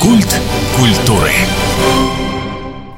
Культ культуры.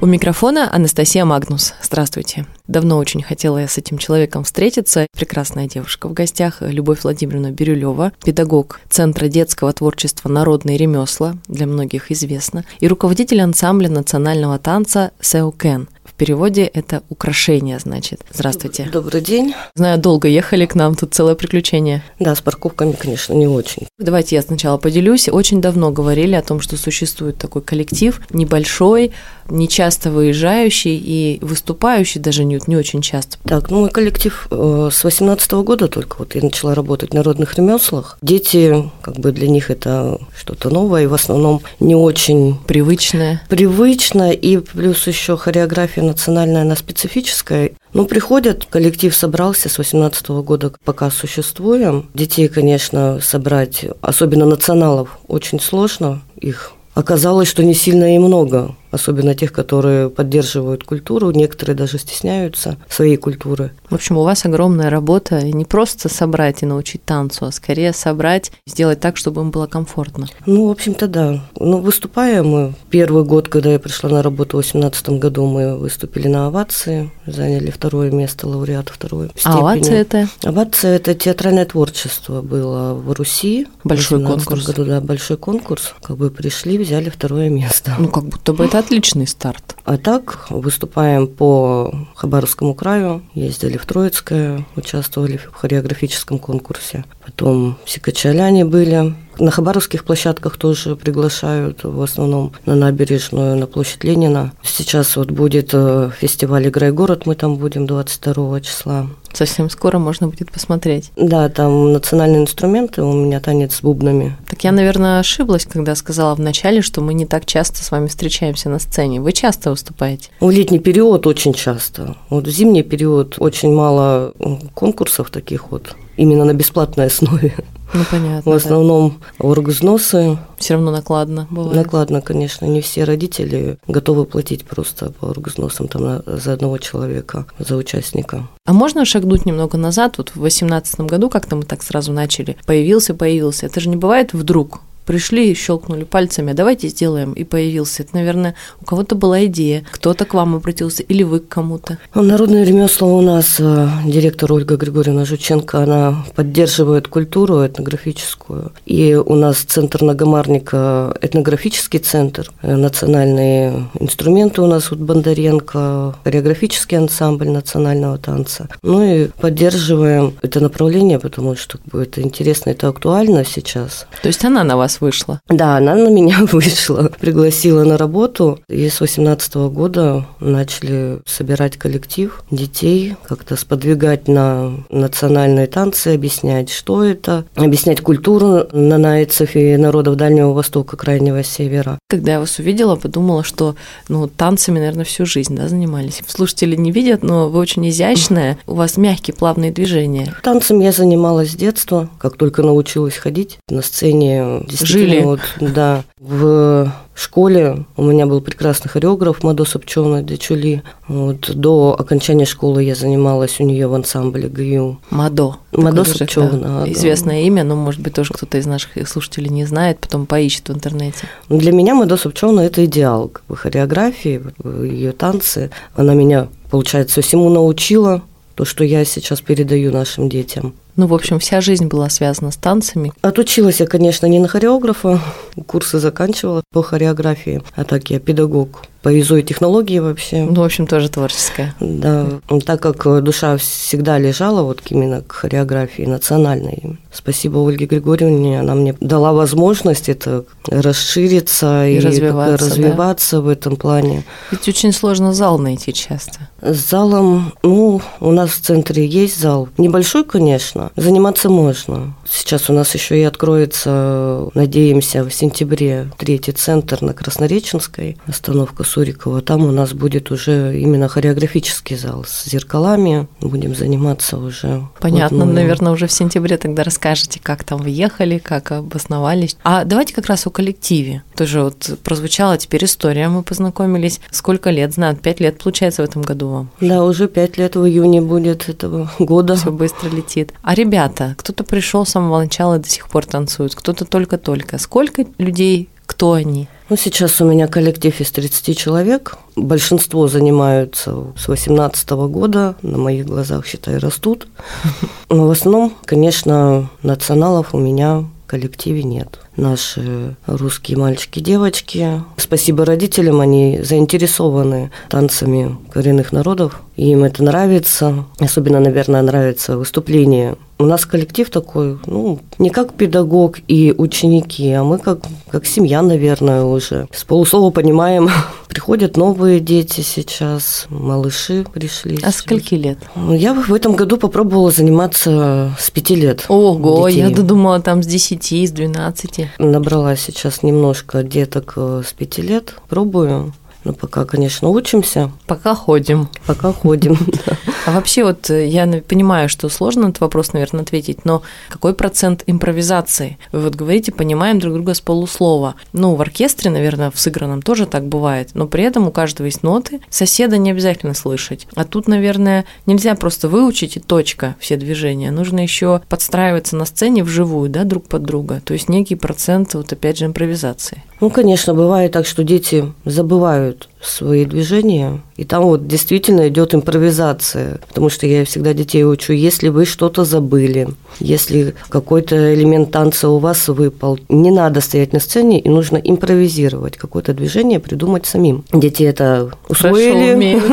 У микрофона Анастасия Магнус. Здравствуйте. Давно очень хотела я с этим человеком встретиться. Прекрасная девушка в гостях, Любовь Владимировна Бирюлева, педагог Центра детского творчества «Народные ремесла», для многих известно, и руководитель ансамбля национального танца «Сеукен», в переводе это украшение, значит. Здравствуйте. Добрый день. Знаю, долго ехали к нам, тут целое приключение. Да, с парковками, конечно, не очень. Давайте я сначала поделюсь. Очень давно говорили о том, что существует такой коллектив, небольшой, не часто выезжающий и выступающий даже не, не очень часто. Так, ну мой коллектив э, с 18 года только вот я начала работать в народных ремеслах. Дети, как бы для них это что-то новое и в основном не очень привычное. Привычно и плюс еще хореография национальная, она специфическая. Ну, приходят, коллектив собрался с 18 года, пока существуем. Детей, конечно, собрать, особенно националов, очень сложно. Их оказалось, что не сильно и много особенно тех, которые поддерживают культуру, некоторые даже стесняются своей культуры. В общем, у вас огромная работа не просто собрать и научить танцу, а скорее собрать, сделать так, чтобы им было комфортно. Ну, в общем-то, да. Ну, выступаем мы. Первый год, когда я пришла на работу в 2018 году, мы выступили на овации, заняли второе место, лауреат второй степени. А это? Овация – это театральное творчество было в Руси. Большой конкурс. году, да, большой конкурс. Как бы пришли, взяли второе место. Ну, как будто бы это отличный старт. А так выступаем по Хабаровскому краю, ездили в Троицкое, участвовали в хореографическом конкурсе. Потом в Сикачаляне были, на хабаровских площадках тоже приглашают, в основном на набережную, на площадь Ленина. Сейчас вот будет э, фестиваль «Игра и город», мы там будем 22 числа. Совсем скоро можно будет посмотреть. Да, там национальные инструменты, у меня танец с бубнами. Так я, наверное, ошиблась, когда сказала вначале, что мы не так часто с вами встречаемся на сцене. Вы часто выступаете? В летний период очень часто. Вот в зимний период очень мало конкурсов таких вот, именно на бесплатной основе. Ну, понятно. В основном да. оргвзносы. Все равно накладно бывает. Накладно, конечно. Не все родители готовы платить просто по оргвзносам там, за одного человека, за участника. А можно шагнуть немного назад? Вот в 2018 году как-то мы так сразу начали. Появился, появился. Это же не бывает вдруг пришли и щелкнули пальцами, давайте сделаем, и появился. Это, наверное, у кого-то была идея, кто-то к вам обратился, или вы к кому-то. Ну, народное ремесло у нас, э, директор Ольга Григорьевна Жученко, она поддерживает культуру этнографическую. И у нас центр Нагомарника, этнографический центр, э, национальные инструменты у нас вот Бондаренко, хореографический ансамбль национального танца. Ну и поддерживаем это направление, потому что это интересно, это актуально сейчас. То есть она на вас вышла? Да, она на меня вышла, пригласила на работу. И с 18 года начали собирать коллектив детей, как-то сподвигать на национальные танцы, объяснять, что это, объяснять культуру нанайцев и народов Дальнего Востока, Крайнего Севера. Когда я вас увидела, подумала, что ну, танцами, наверное, всю жизнь да, занимались. Слушатели не видят, но вы очень изящная, у вас мягкие, плавные движения. Танцем я занималась с детства, как только научилась ходить. На сцене Жили. Вот, да. В школе у меня был прекрасный хореограф Мадо Собчона Дечули. Вот, до окончания школы я занималась у нее в ансамбле ГЮ. Мадо. Мадо Собчона. Да. Известное имя, но, может быть, тоже кто-то из наших слушателей не знает, потом поищет в интернете. Для меня Мадо Собчона – это идеал как бы, хореографии, ее танцы. Она меня, получается, всему научила, то, что я сейчас передаю нашим детям. Ну, в общем, вся жизнь была связана с танцами. Отучилась я, конечно, не на хореографа, курсы заканчивала по хореографии, а так я педагог по ИЗО и технологии вообще. Ну, в общем, тоже творческая. Да, так как душа всегда лежала вот именно к хореографии национальной. Спасибо Ольге Григорьевне, она мне дала возможность это расшириться и, и развиваться, развиваться да? в этом плане. Ведь очень сложно зал найти часто. С залом, ну, у нас в центре есть зал. Небольшой, конечно, заниматься можно. Сейчас у нас еще и откроется, надеемся, в сентябре третий центр на Краснореченской, остановка Сурикова. Там у нас будет уже именно хореографический зал с зеркалами. Будем заниматься уже. Понятно, вот, наверное, уже в сентябре тогда расскажете, как там въехали, как обосновались. А давайте как раз о коллективе. Тоже вот прозвучала теперь история, мы познакомились. Сколько лет, знаю, пять лет получается в этом году вам? Да, уже пять лет в июне будет этого года. Все быстро летит. А ребята, кто-то пришел с самого начала до сих пор танцует, кто-то только-только. Сколько людей, кто они? Ну, сейчас у меня коллектив из 30 человек. Большинство занимаются с 18 года, на моих глазах, считай, растут. Но в основном, конечно, националов у меня в коллективе нет наши русские мальчики и девочки. Спасибо родителям, они заинтересованы танцами коренных народов. Им это нравится. Особенно, наверное, нравится выступление у нас коллектив такой, ну, не как педагог и ученики, а мы как, как семья, наверное, уже. С полуслова понимаем, приходят новые дети сейчас, малыши пришли. А скольки лет? Я в этом году попробовала заниматься с пяти лет. Ого, детей. я думала там с десяти, с двенадцати. Набрала сейчас немножко деток э, с пяти лет, пробую. Ну, пока, конечно, учимся. Пока ходим. Пока ходим. А вообще вот э, я понимаю, что сложно этот вопрос, наверное, ответить, но какой процент импровизации? Вы вот говорите, понимаем друг друга с полуслова. Ну, в оркестре, наверное, в сыгранном тоже так бывает, но при этом у каждого есть ноты, соседа не обязательно слышать. А тут, наверное, нельзя просто выучить и точка все движения. Нужно еще подстраиваться на сцене вживую, да, друг под друга. То есть некий процент, вот опять же, импровизации. Ну, конечно, бывает так, что дети забывают свои движения, и там вот действительно идет импровизация, потому что я всегда детей учу, если вы что-то забыли, если какой-то элемент танца у вас выпал, не надо стоять на сцене, и нужно импровизировать, какое-то движение придумать самим. Дети это усвоили.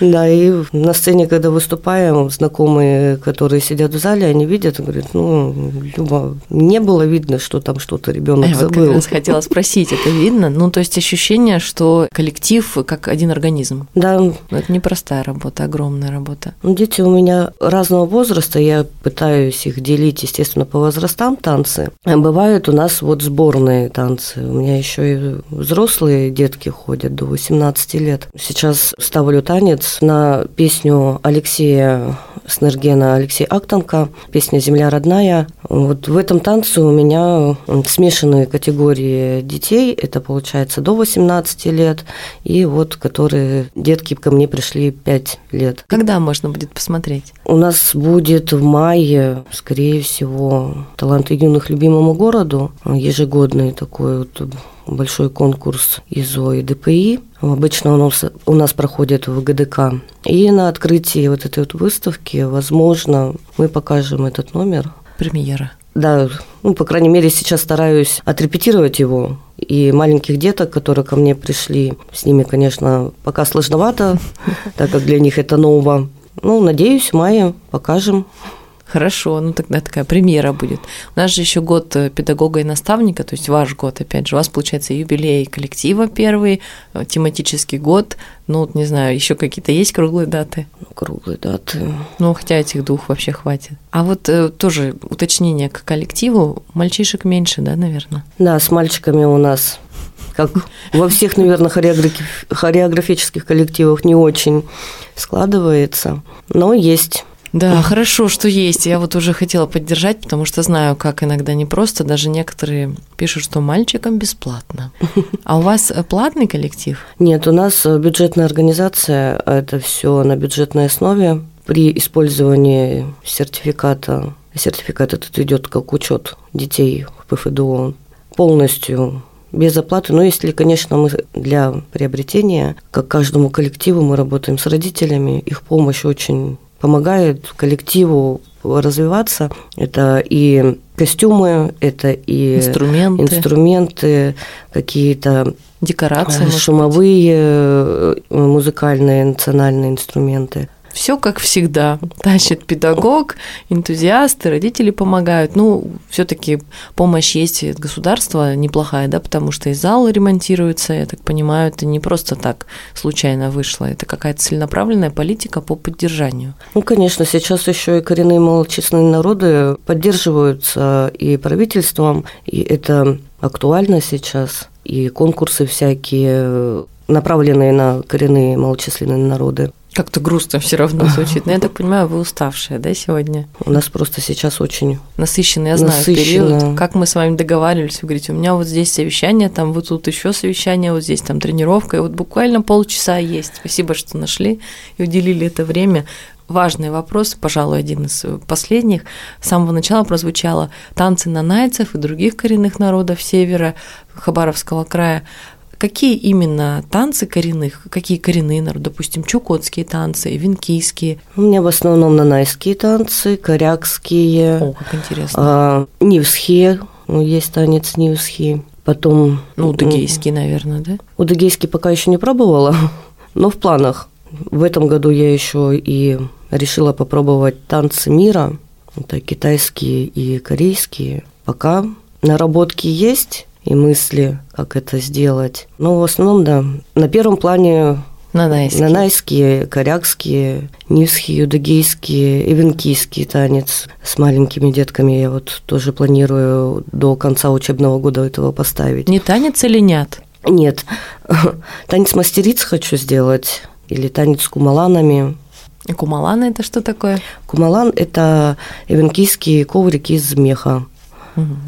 Да, и на сцене, когда выступаем, знакомые, которые сидят в зале, они видят и говорят, ну, Люба, не было видно, что там что-то ребенок забыл. Я хотела спросить, это видно? Ну, то есть ощущение, что коллектив как один организм. Да. Но это непростая работа, огромная работа. Ну, дети у меня разного возраста, я пытаюсь их делить, естественно, по возрастам танцы. Бывают у нас вот сборные танцы. У меня еще и взрослые детки ходят до 18 лет. Сейчас ставлю танец на песню Алексея Снергена, Алексея Актанка, песня «Земля родная». Вот в этом танце у меня смешанные категории детей. Это получается до 18 лет и вот которые детки ко мне пришли 5 лет. Когда можно будет посмотреть? У нас будет в мае, скорее всего, «Таланты юных любимому городу», ежегодный такой вот большой конкурс ИЗО и ДПИ. Обычно нас, у нас проходит в ГДК. И на открытии вот этой вот выставки, возможно, мы покажем этот номер. Премьера. Да, ну, по крайней мере, сейчас стараюсь отрепетировать его. И маленьких деток, которые ко мне пришли, с ними, конечно, пока сложновато, так как для них это ново. Ну, надеюсь, в мае покажем. Хорошо, ну тогда такая премьера будет. У нас же еще год э, педагога и наставника, то есть ваш год, опять же, у вас получается юбилей коллектива первый, э, тематический год, ну вот не знаю, еще какие-то есть круглые даты? Ну, круглые даты. Ну, хотя этих двух вообще хватит. А вот э, тоже уточнение к коллективу, мальчишек меньше, да, наверное? Да, с мальчиками у нас как во всех, наверное, хореографических коллективах не очень складывается, но есть да, хорошо, что есть. Я вот уже хотела поддержать, потому что знаю, как иногда не просто. Даже некоторые пишут, что мальчикам бесплатно. А у вас э, платный коллектив? Нет, у нас э, бюджетная организация. Это все на бюджетной основе. При использовании сертификата, сертификат этот идет как учет детей в ПФДО полностью без оплаты. Но если, конечно, мы для приобретения, как каждому коллективу, мы работаем с родителями, их помощь очень помогает коллективу развиваться. Это и костюмы, это и инструменты, инструменты какие-то декорации, шумовые, э, музыкальные национальные инструменты. Все как всегда. Тащит педагог, энтузиасты, родители помогают. Ну, все-таки помощь есть от государства неплохая, да, потому что и зал ремонтируется, я так понимаю, это не просто так случайно вышло, это какая-то целенаправленная политика по поддержанию. Ну, конечно, сейчас еще и коренные малочисленные народы поддерживаются и правительством, и это актуально сейчас, и конкурсы всякие направленные на коренные малочисленные народы. Как-то грустно все равно звучит. Но я так понимаю, вы уставшая, да, сегодня? У нас просто сейчас очень насыщенный, я знаю, насыщенно. период. Как мы с вами договаривались, вы говорите, у меня вот здесь совещание, там вот тут еще совещание, вот здесь там тренировка, и вот буквально полчаса есть. Спасибо, что нашли и уделили это время важный вопрос, пожалуй, один из последних. С самого начала прозвучало танцы нанайцев и других коренных народов севера Хабаровского края. Какие именно танцы коренных, какие коренные народы, допустим, чукотские танцы, венкийские? У меня в основном нанайские танцы, корякские. О, как интересно. А, нивские, ну, есть танец нивский. Потом... Ну, удыгейский, наверное, да? Удыгейский пока еще не пробовала, но в планах. В этом году я еще и решила попробовать танцы мира. Это китайские и корейские. Пока наработки есть, и мысли, как это сделать. Но в основном, да, на первом плане Нанайские. Нанайские, корякские, нивские, юдагейские и венкийский танец с маленькими детками. Я вот тоже планирую до конца учебного года этого поставить. Не танец или нет? Нет. Танец мастериц хочу сделать. Или танец с кумаланами. И кумалан это что такое? Кумалан – это эвенкийские коврики из меха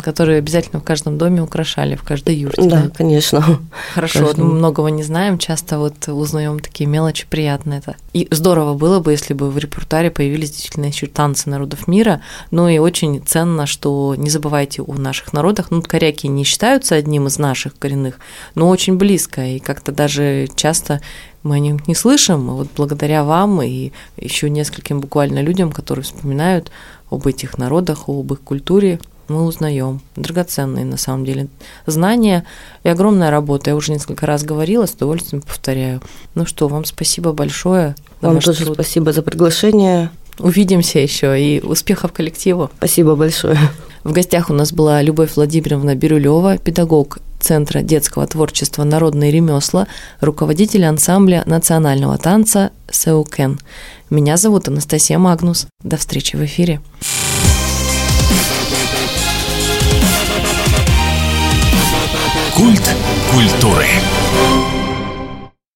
которые обязательно в каждом доме украшали, в каждой юрте. Да, да? конечно. Хорошо, Каждому. мы многого не знаем, часто вот узнаем такие мелочи, приятно это. И здорово было бы, если бы в репортаре появились действительно еще танцы народов мира, ну и очень ценно, что не забывайте о наших народах, ну коряки не считаются одним из наших коренных, но очень близко, и как-то даже часто мы о них не слышим, вот благодаря вам и еще нескольким буквально людям, которые вспоминают об этих народах, об их культуре, мы узнаем. Драгоценные, на самом деле, знания и огромная работа. Я уже несколько раз говорила, с удовольствием повторяю. Ну что, вам спасибо большое. Вам тоже труд. спасибо за приглашение. Увидимся еще и успехов коллективу. Спасибо большое. В гостях у нас была Любовь Владимировна Бирюлева, педагог Центра детского творчества «Народные ремесла», руководитель ансамбля национального танца «Сеукен». Меня зовут Анастасия Магнус. До встречи в эфире. Культ культуры.